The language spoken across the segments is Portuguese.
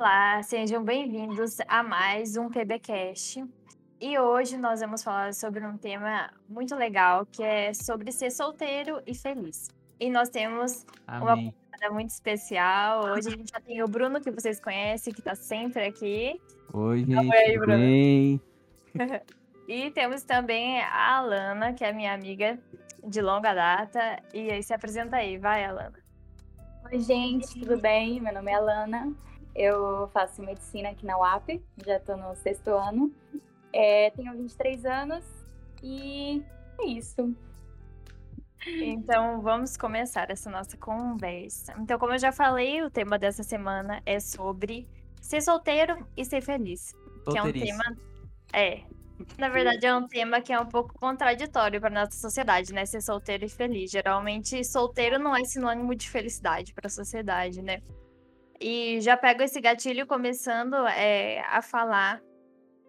Olá, sejam bem-vindos a mais um PBcast. E hoje nós vamos falar sobre um tema muito legal, que é sobre ser solteiro e feliz. E nós temos uma Amém. convidada muito especial. Hoje a gente já tem o Bruno, que vocês conhecem, que está sempre aqui. Oi, gente, tudo Bruno. bem? E temos também a Alana, que é minha amiga de longa data. E aí se apresenta aí, vai, Alana. Oi, gente, tudo bem? Meu nome é Alana. Eu faço medicina aqui na UAP, já estou no sexto ano. É, tenho 23 anos e é isso. Então vamos começar essa nossa conversa. Então, como eu já falei, o tema dessa semana é sobre ser solteiro e ser feliz. Que é um tema. É. Na verdade, é um tema que é um pouco contraditório para nossa sociedade, né? Ser solteiro e feliz. Geralmente, solteiro não é sinônimo de felicidade para a sociedade, né? E já pego esse gatilho começando é, a falar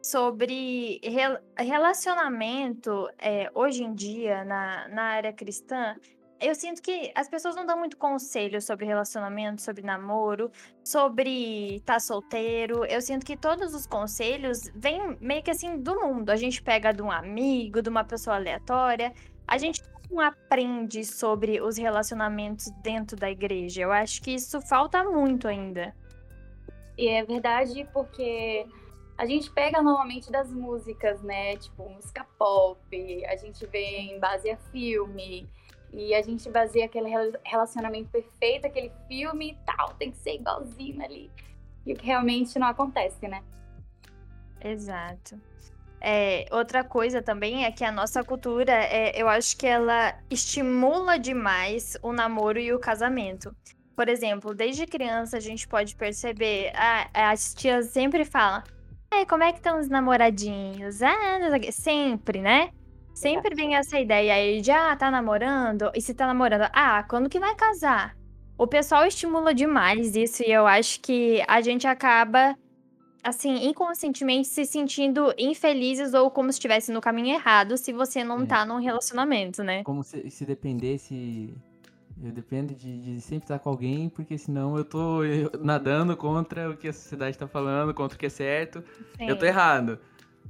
sobre rel- relacionamento é, hoje em dia na, na área cristã. Eu sinto que as pessoas não dão muito conselho sobre relacionamento, sobre namoro, sobre estar solteiro. Eu sinto que todos os conselhos vêm meio que assim do mundo. A gente pega de um amigo, de uma pessoa aleatória. A gente não aprende sobre os relacionamentos dentro da igreja. Eu acho que isso falta muito ainda. E é verdade porque a gente pega normalmente das músicas, né? Tipo, música pop, a gente vê em base a filme. E a gente baseia aquele rela- relacionamento perfeito, aquele filme e tal, tem que ser igualzinho ali. E o que realmente não acontece, né? Exato. É, outra coisa também é que a nossa cultura, é, eu acho que ela estimula demais o namoro e o casamento. Por exemplo, desde criança a gente pode perceber, as tias sempre falam, "Ai, como é que estão os namoradinhos? Ah, não sei o quê." sempre, né? Sempre vem essa ideia aí de, ah, tá namorando? E se tá namorando, ah, quando que vai casar? O pessoal estimula demais isso e eu acho que a gente acaba assim, inconscientemente se sentindo infelizes ou como se estivesse no caminho errado se você não É. tá num relacionamento, né? Como se, se dependesse. Eu dependo de, de sempre estar com alguém, porque senão eu tô nadando contra o que a sociedade tá falando, contra o que é certo. Eu tô Sim. errado.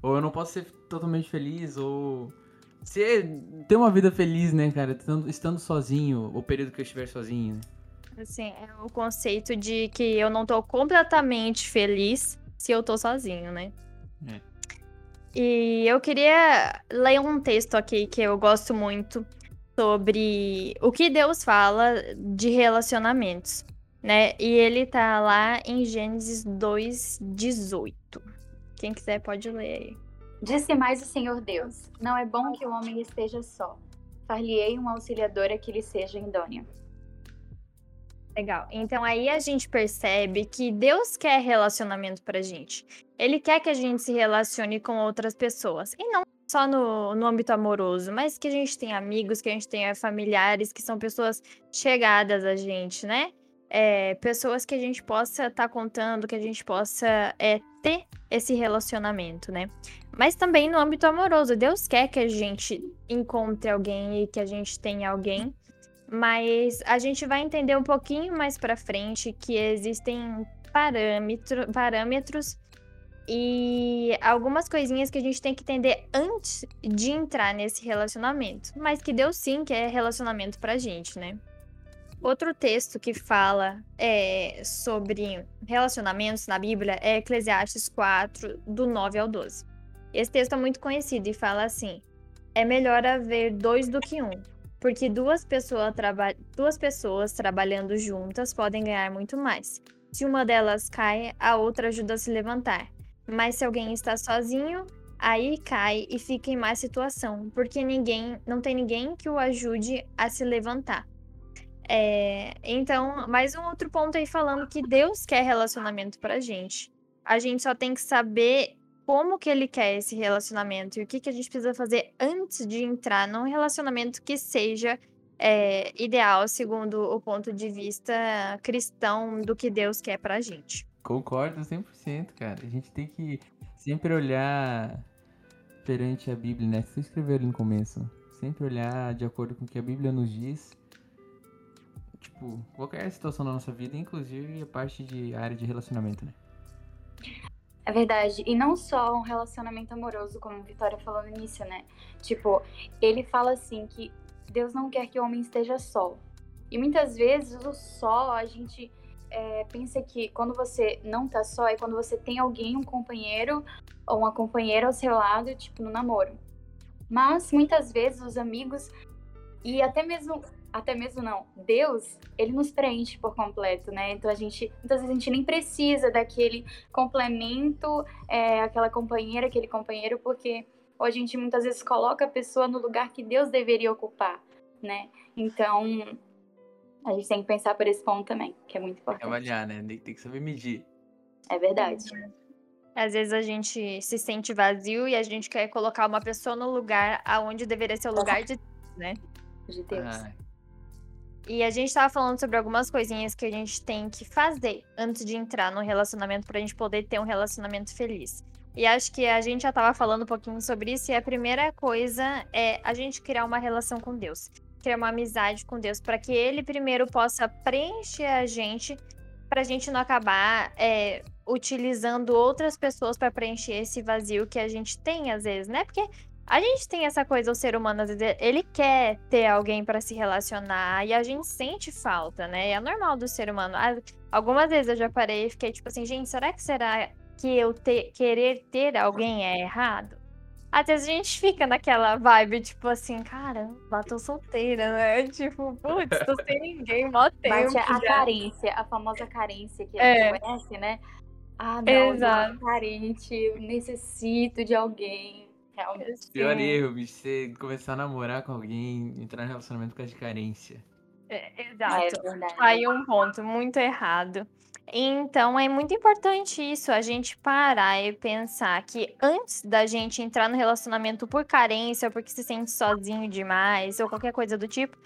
Ou eu não posso ser totalmente feliz, ou. Ser, ter uma vida feliz, né, cara? Estando, estando sozinho, o período que eu estiver sozinho. né? Assim, é o conceito de que eu não tô completamente feliz se eu tô sozinho, né? É. E eu queria ler um texto aqui que eu gosto muito sobre o que Deus fala de relacionamentos, né? E ele tá lá em Gênesis 2:18. Quem quiser pode ler aí. Disse mais o Senhor Deus: Não é bom que o homem esteja só. Far-lhe-ei uma auxiliadora que lhe seja idônea. Legal. Então aí a gente percebe que Deus quer relacionamento pra gente. Ele quer que a gente se relacione com outras pessoas. E não só no, no âmbito amoroso, mas que a gente tenha amigos, que a gente tenha familiares, que são pessoas chegadas a gente, né? É, pessoas que a gente possa estar contando, que a gente possa é, ter esse relacionamento, né? Mas também no âmbito amoroso. Deus quer que a gente encontre alguém e que a gente tenha alguém mas a gente vai entender um pouquinho mais pra frente que existem parâmetro, parâmetros e algumas coisinhas que a gente tem que entender antes de entrar nesse relacionamento. Mas que Deus sim quer relacionamento pra gente, né? Outro texto que fala é, sobre relacionamentos na Bíblia é Eclesiastes 4, do 9 ao 12. Esse texto é muito conhecido e fala assim: é melhor haver dois do que um, porque duas, pessoa traba- duas pessoas trabalhando juntas podem ganhar muito mais. Se uma delas cai, a outra ajuda a se levantar. Mas se alguém está sozinho, aí cai e fica em má situação, porque ninguém, não tem ninguém que o ajude a se levantar. É, então, mais um outro ponto aí falando que Deus quer relacionamento pra gente. A gente só tem que saber como que ele quer esse relacionamento e o que, que a gente precisa fazer antes de entrar num relacionamento que seja é, ideal segundo o ponto de vista cristão do que Deus quer pra gente. Concordo 100%, cara. A gente tem que sempre olhar perante a Bíblia, né? Você escreveu ali no começo. Sempre olhar de acordo com o que a Bíblia nos diz. Tipo, qualquer situação da nossa vida, inclusive a parte de área de relacionamento, né? É verdade. E não só um relacionamento amoroso, como Vitória falou no início, né? Tipo, ele fala assim que Deus não quer que o homem esteja só. E muitas vezes o só, a gente é, pensa que quando você não tá só é quando você tem alguém, um companheiro ou uma companheira ao seu lado, tipo, no namoro. Mas muitas vezes os amigos e até mesmo até mesmo não, Deus, ele nos preenche por completo, né? Então a gente, muitas vezes a gente nem precisa daquele complemento, é, aquela companheira, aquele companheiro, porque a gente muitas vezes coloca a pessoa no lugar que Deus deveria ocupar, né? Então a gente tem que pensar por esse ponto também, que é muito importante. Trabalhar, né? Tem que saber medir. É verdade. Às vezes a gente se sente vazio e a gente quer colocar uma pessoa no lugar aonde deveria ser o lugar de Deus, né? De Deus. Ah, E a gente tava falando sobre algumas coisinhas que a gente tem que fazer antes de entrar no relacionamento pra gente poder ter um relacionamento feliz. E acho que a gente já tava falando um pouquinho sobre isso e a primeira coisa é a gente criar uma relação com Deus, criar uma amizade com Deus para que ele primeiro possa preencher a gente pra gente não acabar é, utilizando outras pessoas para preencher esse vazio que a gente tem às vezes, né? Porque a gente tem essa coisa, o ser humano, às vezes, ele quer ter alguém para se relacionar e a gente sente falta, né? É normal do ser humano. Ah, Algumas vezes eu já parei e fiquei tipo assim, gente, será que será que eu ter- querer ter alguém é errado? Às vezes a gente fica naquela vibe, tipo assim, caramba, tô solteira, né? Tipo, putz, tô sem ninguém, mó tempo Bate a já. carência, a famosa carência que a É. gente conhece, né? Ah, não, eu Exato. tô carente, eu necessito de alguém. Realmente. Pior Sim. erro, bicho, você começar a namorar com alguém, entrar em relacionamento por causa de carência. É, É exato. verdade. Aí um ponto muito errado. Então é muito importante isso, a gente parar e pensar que antes da gente entrar no relacionamento por carência, ou porque se sente sozinho demais, ou qualquer coisa do tipo,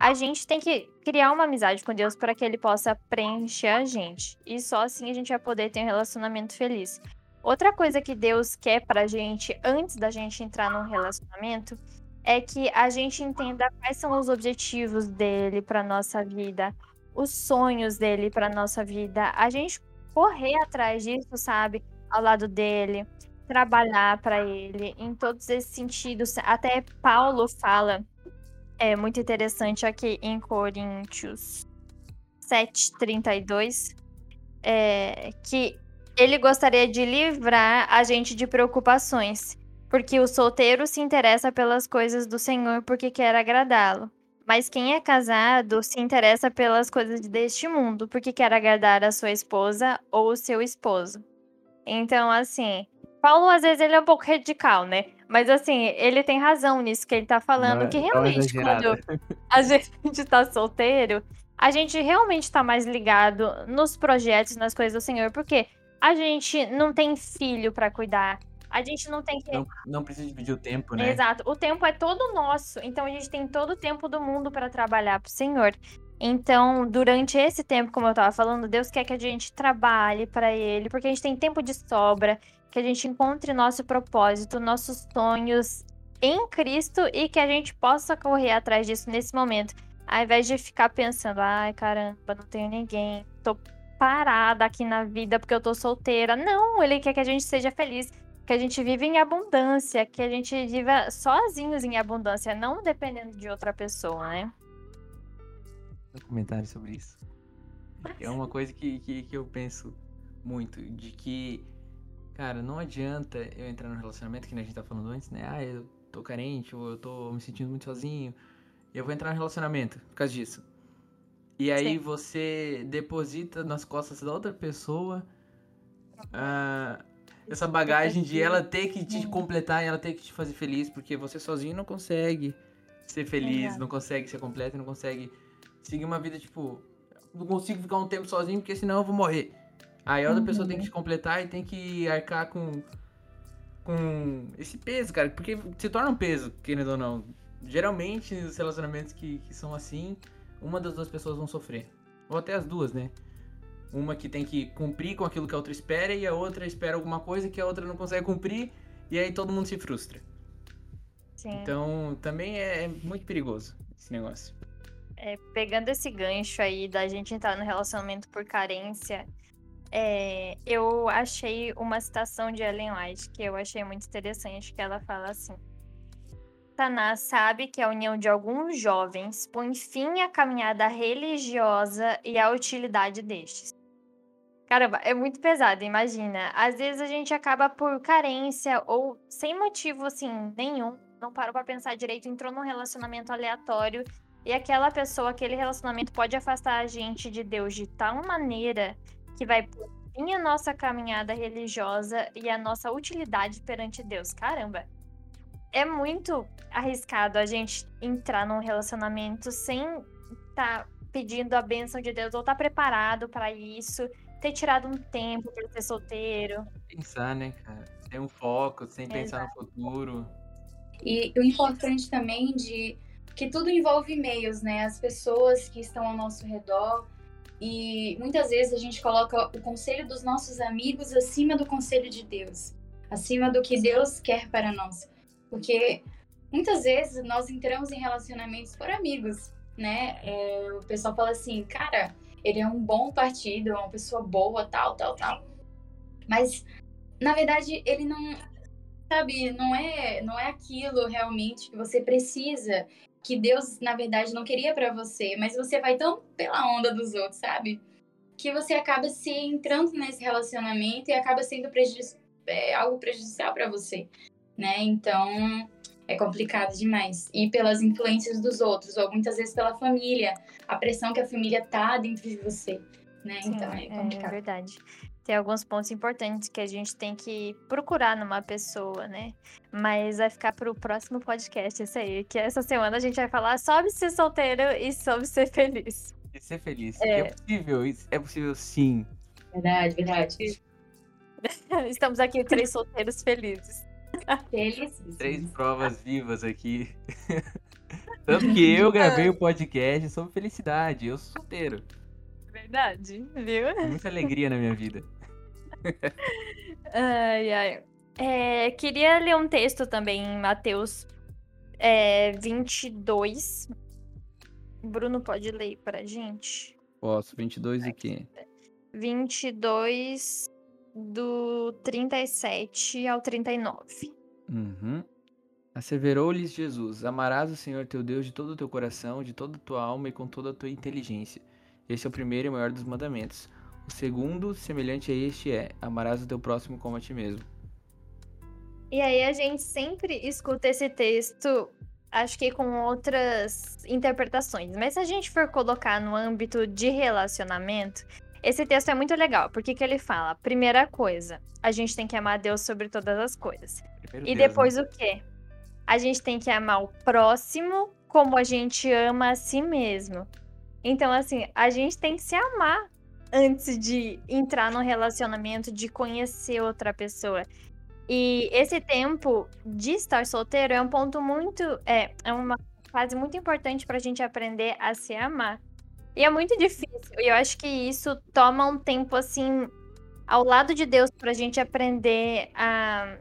a gente tem que criar uma amizade com Deus para que ele possa preencher a gente. E só assim a gente vai poder ter um relacionamento feliz. Outra coisa que Deus quer pra gente antes da gente entrar num relacionamento é que a gente entenda quais são os objetivos dele para nossa vida, os sonhos dele para nossa vida, a gente correr atrás disso, sabe, ao lado dele, trabalhar para ele em todos esses sentidos. Até Paulo fala, é muito interessante aqui em Coríntios 7:32, é, que ele gostaria de livrar a gente de preocupações, porque o solteiro se interessa pelas coisas do Senhor porque quer agradá-lo. Mas quem é casado se interessa pelas coisas deste mundo, porque quer agradar a sua esposa ou o seu esposo. Então, assim, Paulo às vezes ele é um pouco radical, né? Mas assim, ele tem razão nisso que ele tá falando, Dá- que realmente quando a gente tá solteiro, a gente realmente tá mais ligado nos projetos, nas coisas do Senhor, porque a gente não tem filho pra cuidar. A gente não tem que Não, não precisa dividir o tempo, né? Exato. O tempo é todo nosso. Então a gente tem todo o tempo do mundo para trabalhar pro Senhor. Então, durante esse tempo, como eu tava falando, Deus quer que a gente trabalhe para ele, porque a gente tem tempo de sobra, que a gente encontre nosso propósito, nossos sonhos em Cristo e que a gente possa correr atrás disso nesse momento, ao invés de ficar pensando, ai, caramba, não tenho ninguém, tô parada aqui na vida porque eu tô solteira. Não, ele quer que a gente seja feliz que a gente vive em abundância, que a gente viva sozinhos em abundância, não dependendo de outra pessoa, né? comentário sobre isso. É uma coisa que, que, que eu penso muito, de que, cara, não adianta eu entrar num relacionamento, que a gente tá falando antes, né? Ah, eu tô carente, ou eu tô me sentindo muito sozinho. Eu vou entrar num relacionamento por causa disso. E aí Sim. você deposita nas costas da outra pessoa ah, essa bagagem de ela ter que te completar e ela ter que te fazer feliz, porque você sozinho não consegue ser feliz, não consegue ser completo, não consegue seguir uma vida, tipo, não consigo ficar um tempo sozinho porque senão eu vou morrer. Aí a outra pessoa tem que te completar e tem que arcar com com esse peso, cara, porque se torna um peso, querendo ou não. Geralmente, os relacionamentos que, que são assim, uma das duas pessoas vão sofrer. Ou até as duas, né? Uma que tem que cumprir com aquilo que a outra espera e a outra espera alguma coisa que a outra não consegue cumprir e aí todo mundo se frustra. Sim. Então, também é muito perigoso esse negócio. É, pegando esse gancho aí da gente entrar no relacionamento por carência, é, eu achei uma citação de Ellen White que eu achei muito interessante, que ela fala assim. Satanás sabe que a união de alguns jovens põe fim à caminhada religiosa e à utilidade destes. Caramba, é muito pesado, imagina. Às vezes a gente acaba por carência ou sem motivo assim nenhum, não parou para pensar direito, entrou num relacionamento aleatório e aquela pessoa, aquele relacionamento pode afastar a gente de Deus de tal maneira que vai por fim a nossa caminhada religiosa e a nossa utilidade perante Deus. Caramba, é muito arriscado a gente entrar num relacionamento sem estar tá pedindo a bênção de Deus ou estar tá preparado para isso, ter tirado um tempo para ser solteiro. Pensar, né, cara? Sem um foco, sem Exato. pensar no futuro. E o importante também de que tudo envolve meios, né? As pessoas que estão ao nosso redor. E muitas vezes a gente coloca o conselho dos nossos amigos acima do conselho de Deus, acima do que Deus quer para nós. Porque muitas vezes nós entramos em relacionamentos por amigos, né? É, o pessoal fala assim, cara, ele é um bom partido, é uma pessoa boa, tal, tal, tal. Mas, na verdade, ele não, sabe, não é, não é aquilo realmente que você precisa, que Deus, na verdade, não queria para você, mas você vai tão pela onda dos outros, sabe? Que você acaba se entrando nesse relacionamento e acaba sendo é, algo prejudicial para você né? Então é complicado demais. E pelas influências dos outros, ou muitas vezes pela família, a pressão que a família tá dentro de você, né? Sim, então é, é complicado. É verdade. Tem alguns pontos importantes que a gente tem que procurar numa pessoa, né? Mas vai ficar para o próximo podcast isso aí, que essa semana a gente vai falar sobre ser solteiro e sobre ser feliz. E ser feliz. É, é possível, é possível sim. Verdade, verdade. Estamos aqui três solteiros felizes. Três provas vivas aqui. Tanto que eu gravei o podcast sobre felicidade. Eu sou solteiro. Verdade, viu? Muita alegria na minha vida. ai, ai. É, queria ler um texto também em Mateus é, 22. Bruno pode ler pra gente? Posso, 22 e quê? 22 do 37 ao 39. Uhum. Asseverou-lhes Jesus: Amarás o Senhor teu Deus de todo o teu coração, de toda a tua alma e com toda a tua inteligência. Esse é o primeiro e maior dos mandamentos. O segundo, semelhante a este, é: Amarás o teu próximo como a ti mesmo. E aí a gente sempre escuta esse texto, acho que com outras interpretações. Mas se a gente for colocar no âmbito de relacionamento, esse texto é muito legal, porque que ele fala? Primeira coisa, a gente tem que amar Deus sobre todas as coisas. Primeiro e Deus, depois né? o quê? A gente tem que amar o próximo como a gente ama a si mesmo. Então, assim, a gente tem que se amar antes de entrar num relacionamento, de conhecer outra pessoa. E esse tempo de estar solteiro é um ponto muito. É, é uma fase muito importante para a gente aprender a se amar. E é muito difícil. E eu acho que isso toma um tempo, assim, ao lado de Deus, pra gente aprender a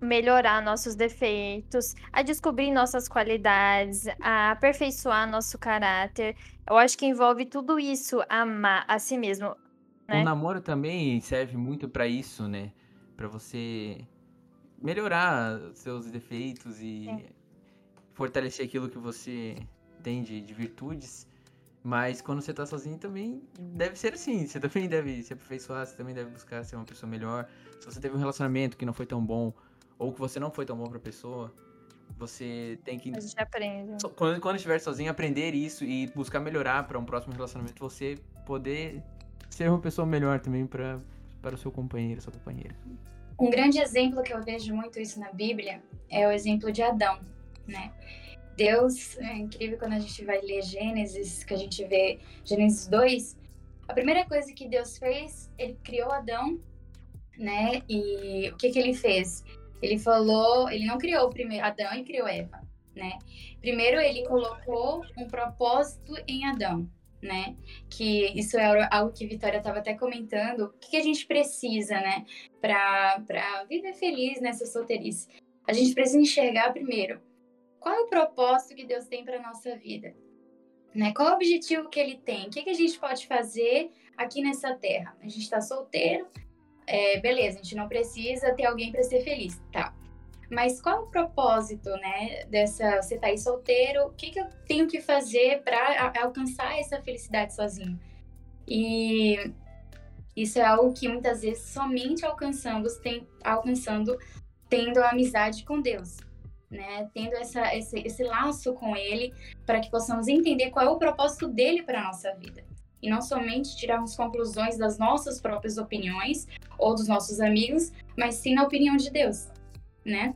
melhorar nossos defeitos, a descobrir nossas qualidades, a aperfeiçoar nosso caráter. Eu acho que envolve tudo isso, amar a si mesmo. Né? O namoro também serve muito para isso, né? Para você melhorar seus defeitos e Sim. fortalecer aquilo que você tem de, de virtudes. Mas quando você tá sozinho também deve ser assim. Você também deve se aperfeiçoar, você também deve buscar ser uma pessoa melhor. Se você teve um relacionamento que não foi tão bom, ou que você não foi tão bom pra pessoa, você tem que. A gente aprende. Quando, quando estiver sozinho, aprender isso e buscar melhorar para um próximo relacionamento, você poder ser uma pessoa melhor também para para o seu companheiro, sua companheira. Um grande exemplo que eu vejo muito isso na Bíblia é o exemplo de Adão, né? Deus, é incrível quando a gente vai ler Gênesis, que a gente vê Gênesis 2, a primeira coisa que Deus fez, ele criou Adão, né? E o que que ele fez? Ele falou, ele não criou primeiro Adão e criou Eva, né? Primeiro ele colocou um propósito em Adão, né? Que isso é algo que Vitória estava até comentando. O que, que a gente precisa, né? Para viver feliz nessa solteirice? A gente precisa enxergar primeiro qual é o propósito que Deus tem para nossa vida? Né? Qual é o objetivo que ele tem? O que, que a gente pode fazer aqui nessa terra? A gente está solteiro, é, beleza, a gente não precisa ter alguém para ser feliz, tá? Mas qual é o propósito, né, dessa você tá aí solteiro? O que, que eu tenho que fazer para alcançar essa felicidade sozinho? E isso é algo que muitas vezes somente alcançando, tem, alcançando tendo a amizade com Deus, né? Tendo essa, esse, esse laço com Ele para que possamos entender qual é o propósito dele para a nossa vida e não somente tirarmos conclusões das nossas próprias opiniões ou dos nossos amigos, mas sim na opinião de Deus, né?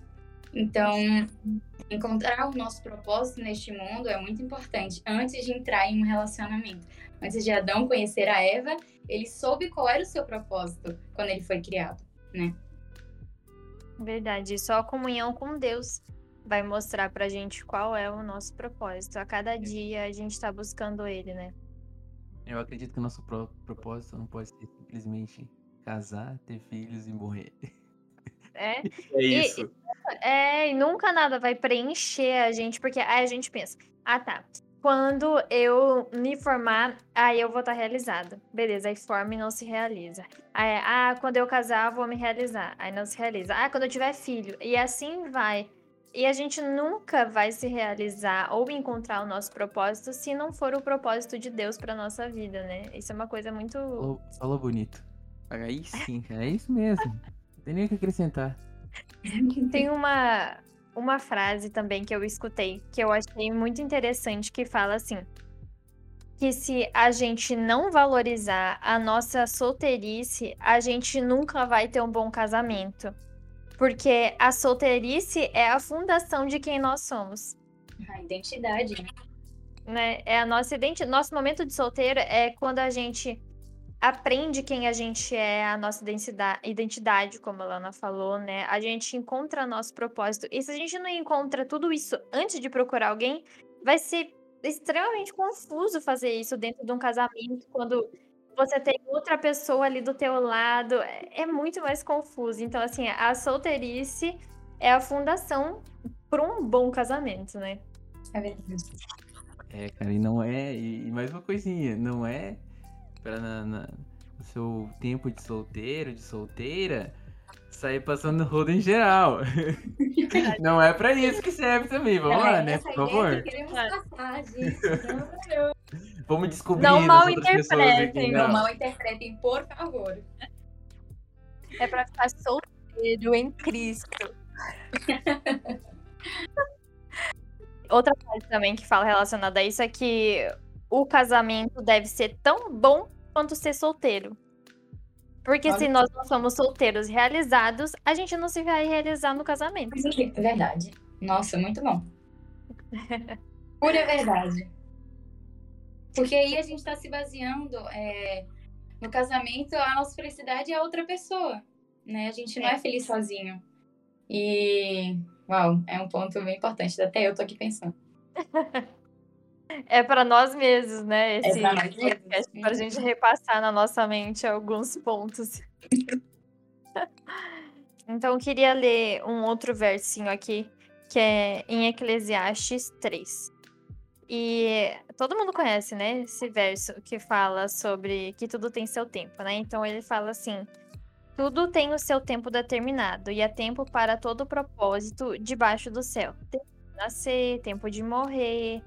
Então, encontrar o nosso propósito neste mundo é muito importante antes de entrar em um relacionamento. Antes de Adão conhecer a Eva, ele soube qual era o seu propósito quando ele foi criado, né? Verdade, só a comunhão com Deus vai mostrar pra gente qual é o nosso propósito. A cada dia a gente tá buscando ele, né? Eu acredito que o nosso propósito não pode ser simplesmente casar, ter filhos e morrer. É, é isso. E, é, e nunca nada vai preencher a gente, porque aí a gente pensa, ah tá, quando eu me formar, aí eu vou estar tá realizada. Beleza, aí forma e não se realiza. Aí, ah, quando eu casar, vou me realizar. Aí não se realiza. Ah, quando eu tiver filho. E assim vai. E a gente nunca vai se realizar ou encontrar o nosso propósito se não for o propósito de Deus para nossa vida, né? Isso é uma coisa muito. Falou, falou bonito. Aí sim, é isso mesmo. Não tem nem o que acrescentar. Tem uma, uma frase também que eu escutei que eu achei muito interessante que fala assim: que se a gente não valorizar a nossa solteirice, a gente nunca vai ter um bom casamento. Porque a solteirice é a fundação de quem nós somos. A identidade, né? né? É a nossa identidade. Nosso momento de solteiro é quando a gente aprende quem a gente é, a nossa identidade, como a Lana falou, né? A gente encontra nosso propósito. E se a gente não encontra tudo isso antes de procurar alguém, vai ser extremamente confuso fazer isso dentro de um casamento, quando você tem outra pessoa ali do teu lado, é, é muito mais confuso. Então, assim, a solteirice é a fundação para um bom casamento, né? É verdade. É, cara, e não é. E mais uma coisinha, não é para na, na, no seu tempo de solteiro, de solteira, sair passando rodo em geral. não é para isso que serve também, vamos é, lá, né? Por favor. Queremos passar, gente. Vamos descobrir. Não mal interpretem. Não mal interpretem, por favor. É pra ficar solteiro em Cristo. Outra coisa também que fala relacionada a isso é que o casamento deve ser tão bom quanto ser solteiro. Porque Olha. se nós não somos solteiros realizados, a gente não se vai realizar no casamento. É verdade. Nossa, muito bom. Pura verdade. Porque aí a gente está se baseando é, no casamento, a nossa felicidade é a outra pessoa, né? A gente não é, é feliz sozinho. E, uau, é um ponto bem importante. Até eu tô aqui pensando. É para nós mesmos, né? É Esse é para a gente repassar na nossa mente alguns pontos. então, eu queria ler um outro versinho aqui, que é em Eclesiastes 3. E todo mundo conhece, né, esse verso que fala sobre que tudo tem seu tempo, né? Então ele fala assim: tudo tem o seu tempo determinado e há tempo para todo propósito debaixo do céu. Tempo de nascer, tempo de morrer,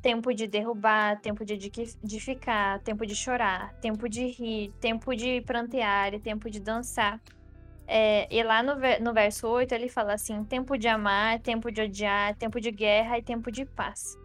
tempo de derrubar, tempo de edificar, tempo de chorar, tempo de rir, tempo de prantear e tempo de dançar. É, e lá no, no verso 8 ele fala assim: tempo de amar, tempo de odiar, tempo de guerra e tempo de paz.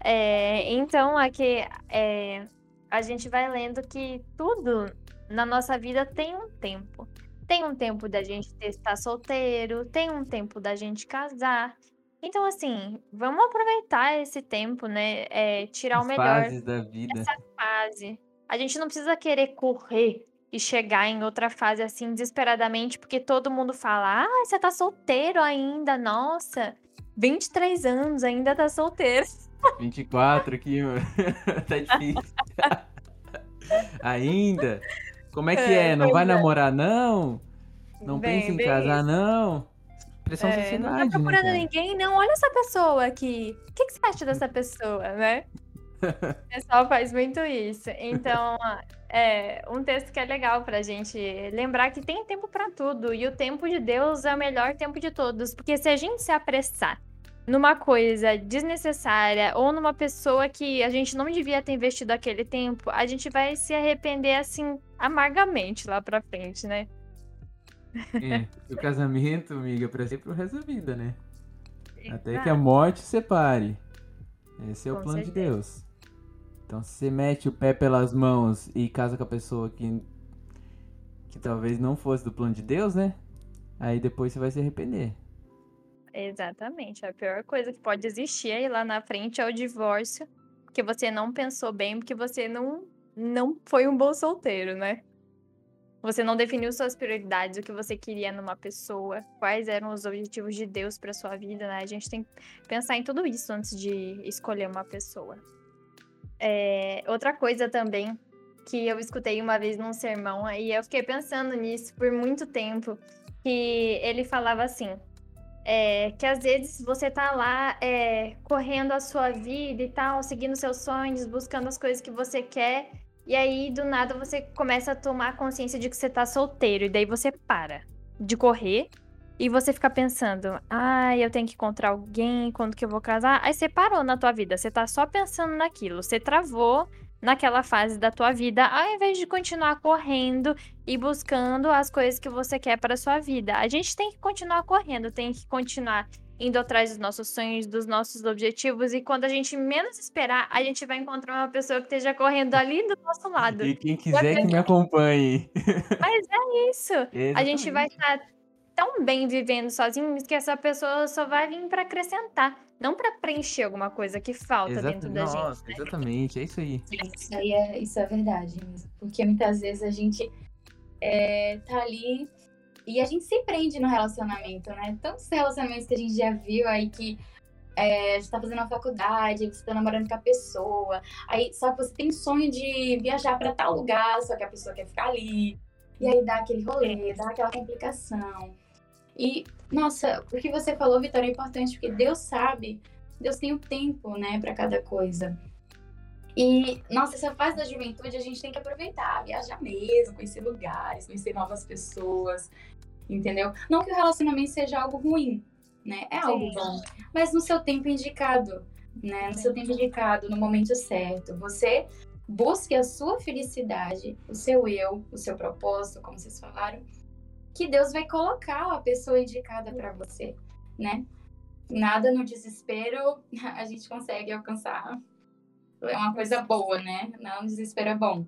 É, então, aqui é, a gente vai lendo que tudo na nossa vida tem um tempo. Tem um tempo da gente estar solteiro, tem um tempo da gente casar. Então, assim, vamos aproveitar esse tempo, né? É, tirar As o melhor fases da vida. dessa fase. A gente não precisa querer correr e chegar em outra fase assim desesperadamente, porque todo mundo fala: ah, você tá solteiro ainda, nossa, 23 anos, ainda tá solteiro. 24 aqui, mano. tá difícil. Ainda? Como é que é? é? Não vai é. namorar, não? Não bem, pensa em bem casar, isso. não? Pressão é, sociedade, Não tá procurando né, ninguém, não. Olha essa pessoa aqui. O que, que você acha dessa pessoa, né? O pessoal faz muito isso. Então, é um texto que é legal pra gente lembrar que tem tempo pra tudo. E o tempo de Deus é o melhor tempo de todos. Porque se a gente se apressar numa coisa desnecessária ou numa pessoa que a gente não devia ter investido aquele tempo, a gente vai se arrepender assim amargamente lá pra frente, né? É, o casamento, amiga, pra sempre o resto da vida, né? Até que a morte separe. Esse é o Com plano de certeza. Deus. Então, se você mete o pé pelas mãos e casa com a pessoa que, que talvez não fosse do plano de Deus, né? Aí depois você vai se arrepender. Exatamente. A pior coisa que pode existir aí lá na frente é o divórcio, porque você não pensou bem, porque você não, não foi um bom solteiro, né? Você não definiu suas prioridades, o que você queria numa pessoa, quais eram os objetivos de Deus para sua vida, né? A gente tem que pensar em tudo isso antes de escolher uma pessoa. É, outra coisa também que eu escutei uma vez num sermão e eu fiquei pensando nisso por muito tempo, que ele falava assim: é, que às vezes você tá lá é, correndo a sua vida e tal, seguindo seus sonhos, buscando as coisas que você quer, e aí do nada você começa a tomar consciência de que você tá solteiro, e daí você para de correr e você fica pensando, ai, eu tenho que encontrar alguém, quando que eu vou casar? Aí você parou na tua vida, você tá só pensando naquilo, você travou naquela fase da tua vida, ao invés de continuar correndo e buscando as coisas que você quer para sua vida. A gente tem que continuar correndo, tem que continuar indo atrás dos nossos sonhos, dos nossos objetivos, e quando a gente menos esperar, a gente vai encontrar uma pessoa que esteja correndo ali do nosso lado. E quem quiser que me acompanhe. Mas é isso. A gente vai Exatamente. estar tão bem vivendo sozinhos que essa pessoa só vai vir para acrescentar, não para preencher alguma coisa que falta Exata- dentro da gente. Nossa, exatamente, é isso aí. Isso aí é, isso é verdade mesmo. Porque muitas vezes a gente é, tá ali e a gente se prende no relacionamento, né? Tantos relacionamentos que a gente já viu aí que é, a gente tá fazendo uma faculdade, você tá namorando com a pessoa, aí só que você tem sonho de viajar pra tal lugar, só que a pessoa quer ficar ali. E aí dá aquele rolê, dá aquela complicação. E, nossa, o que você falou, Vitória, é importante, porque Deus sabe, Deus tem o tempo, né, pra cada coisa. E, nossa, essa fase da juventude a gente tem que aproveitar, viajar mesmo, conhecer lugares, conhecer novas pessoas, entendeu? Não que o relacionamento seja algo ruim, né? É algo Sim. bom, mas no seu tempo indicado, né? No seu tempo indicado, no momento certo. Você busque a sua felicidade, o seu eu, o seu propósito, como vocês falaram, que Deus vai colocar a pessoa indicada para você, né? Nada no desespero a gente consegue alcançar. É uma coisa boa, né? Não, desespero é bom.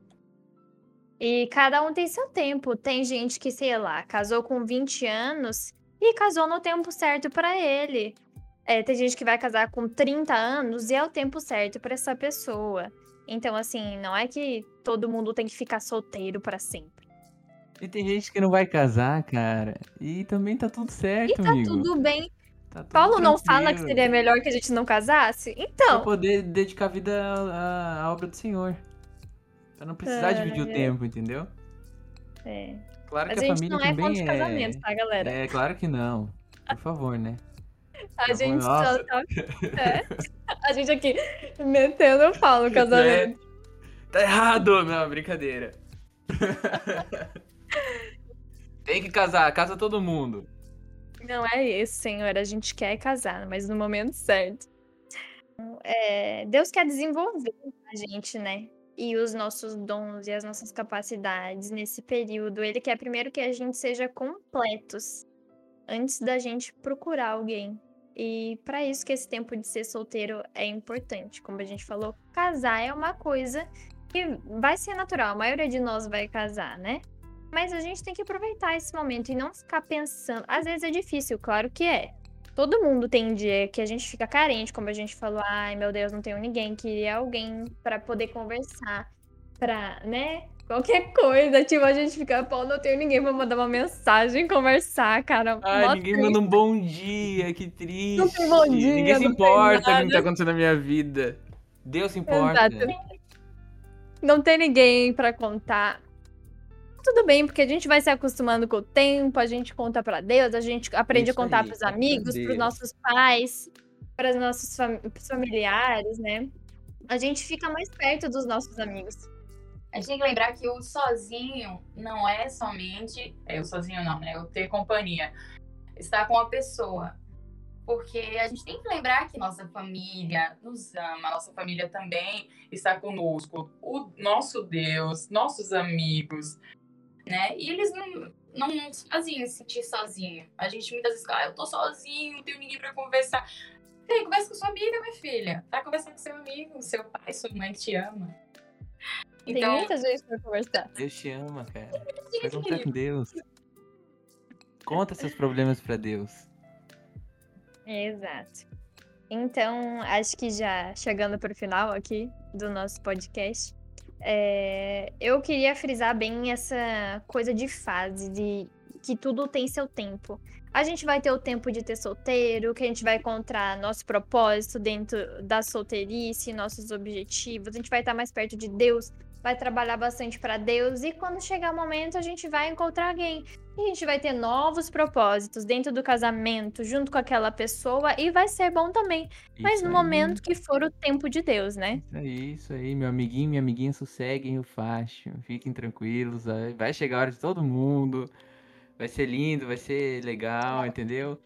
E cada um tem seu tempo. Tem gente que, sei lá, casou com 20 anos e casou no tempo certo pra ele. É, tem gente que vai casar com 30 anos e é o tempo certo pra essa pessoa. Então, assim, não é que todo mundo tem que ficar solteiro pra sempre. E tem gente que não vai casar, cara. E também tá tudo certo, E tá amigo. tudo bem. Tá tudo Paulo não fala que seria melhor que a gente não casasse? Pra Então, poder dedicar a vida à, à obra do Senhor. Pra não precisar dividir o É. tempo, entendeu? é. Claro mas que a a gente família não é contra é. casamento, tá, galera? É, claro que não. Por favor, né? A bom, gente só nossa. tá. É. A gente aqui metendo o pau no casamento. Tá errado! Não, brincadeira. Tem que casar, casa todo mundo. Não é isso, Senhor. A gente quer casar, mas no momento certo. É, Deus quer desenvolver a gente, né? E os nossos dons e as nossas capacidades nesse período. Ele quer primeiro que a gente seja completos antes da gente procurar alguém. E para isso que esse tempo de ser solteiro é importante. Como a gente falou, casar é uma coisa que vai ser natural. A maioria de nós vai casar, né? Mas a gente tem que aproveitar esse momento e não ficar pensando. Às vezes é difícil, claro que é. Todo mundo tem um dia que a gente fica carente, como a gente falou, ai meu Deus, não tenho ninguém, queria alguém pra poder conversar, pra, né? Qualquer coisa, tipo, a gente fica, pô, não tenho ninguém pra mandar uma mensagem, conversar, cara. Ai, ninguém triste. manda um bom dia, que triste. Não tem bom dia, Ninguém se importa com o que tá acontecendo na minha vida. Deus se importa. Exato. Não tem ninguém pra contar. Tudo bem, porque a gente vai se acostumando com o tempo, a gente conta pra Deus, a gente aprende Isso a contar conta pra amigos, pros Deus. nossos pais, para os nossos fam- familiares, né? A gente fica mais perto dos nossos amigos. A gente tem que lembrar que o sozinho não é somente. É o sozinho não, né? O ter companhia. Estar com a pessoa. Porque a gente tem que lembrar que nossa família nos ama, nossa família também está conosco, o nosso Deus, nossos amigos, né? E eles não, não nos fazem sentir sozinho. A gente muitas vezes fala, ah, eu tô sozinho, não tenho ninguém para conversar. Ei, conversa com sua amiga, minha filha. Tá conversando com seu amigo, seu pai, sua mãe te ama. Tem muitas vezes pra conversar. Deus te ama, cara. Vai contar com Deus. Conta seus problemas pra Deus. Exato. Então, acho que já chegando para o final aqui do nosso podcast, é, eu queria frisar bem essa coisa de fase, de que tudo tem seu tempo. A gente vai ter o tempo de ter solteiro, que a gente vai encontrar nosso propósito dentro da solteirice, nossos objetivos, a gente vai estar mais perto de Deus, vai trabalhar bastante para Deus e quando chegar o momento a gente vai encontrar alguém. E a gente vai ter novos propósitos dentro do casamento, junto com aquela pessoa e vai ser bom também. Isso Mas no aí. momento que for o tempo de Deus, né? Isso aí, isso aí, meu amiguinho, minha amiguinha, sosseguem o facho, fiquem tranquilos, vai chegar a hora de todo mundo. Vai ser lindo, vai ser legal, entendeu?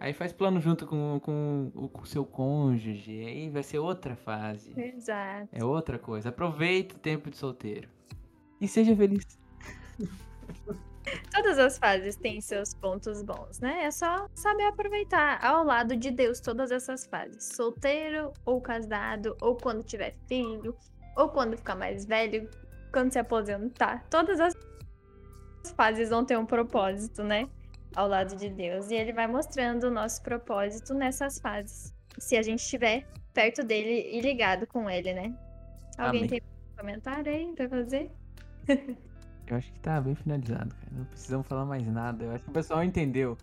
Aí faz plano junto com, com o seu cônjuge, aí vai ser outra fase. Exato. É outra coisa. Aproveita o tempo de solteiro. E seja feliz. Todas as fases têm seus pontos bons, né? É só saber aproveitar ao lado de Deus todas essas fases. Solteiro ou casado, ou quando tiver filho, ou quando ficar mais velho, quando se aposentar. Todas as fases vão ter um propósito, né? ao lado de Deus. E ele vai mostrando o nosso propósito nessas fases. Se a gente estiver perto dele e ligado com ele, né? Alguém Amém. tem um comentário aí pra fazer? Eu acho que tá bem finalizado, cara. Não precisamos falar mais nada. Eu acho que o pessoal entendeu.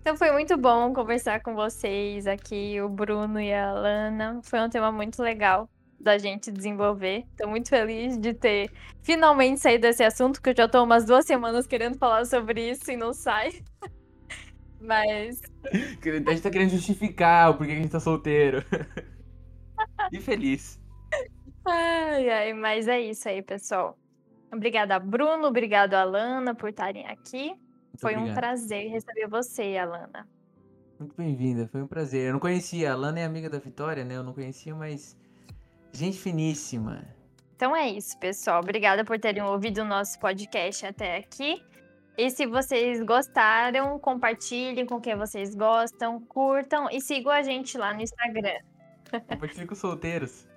Então foi muito bom conversar com vocês aqui, o Bruno e a Alana. Foi um tema muito legal da gente desenvolver. Tô muito feliz de ter finalmente saído desse assunto, que eu já tô umas duas semanas querendo falar sobre isso e não sai. Mas. A gente tá querendo justificar o porquê a gente tá solteiro. e feliz. Ai, ai, mas é isso aí, pessoal. Obrigada, Bruno. Obrigado, Alana, por estarem aqui. Muito Foi obrigado. um prazer receber você, Alana. Muito bem-vinda, foi um prazer. Eu não conhecia, a Alana é amiga da Vitória, né? Eu não conhecia, mas Gente finíssima. Então é isso, pessoal. Obrigada por terem ouvido o nosso podcast até aqui. E se vocês gostaram, compartilhem com quem vocês gostam, curtam e sigam a gente lá no Instagram. Compartilhe com os solteiros.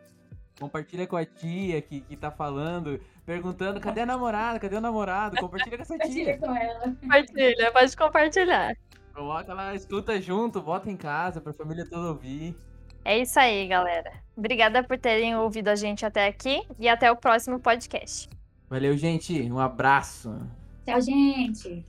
Compartilha com a tia que, que tá falando, perguntando cadê a namorada, cadê o namorado? Compartilha com essa tia. com ela. Compartilha, pode compartilhar. Coloca lá, escuta junto, bota em casa pra família toda ouvir. É isso aí, galera. Obrigada por terem ouvido a gente até aqui e até o próximo podcast. Valeu, gente. Um abraço. Tchau, gente.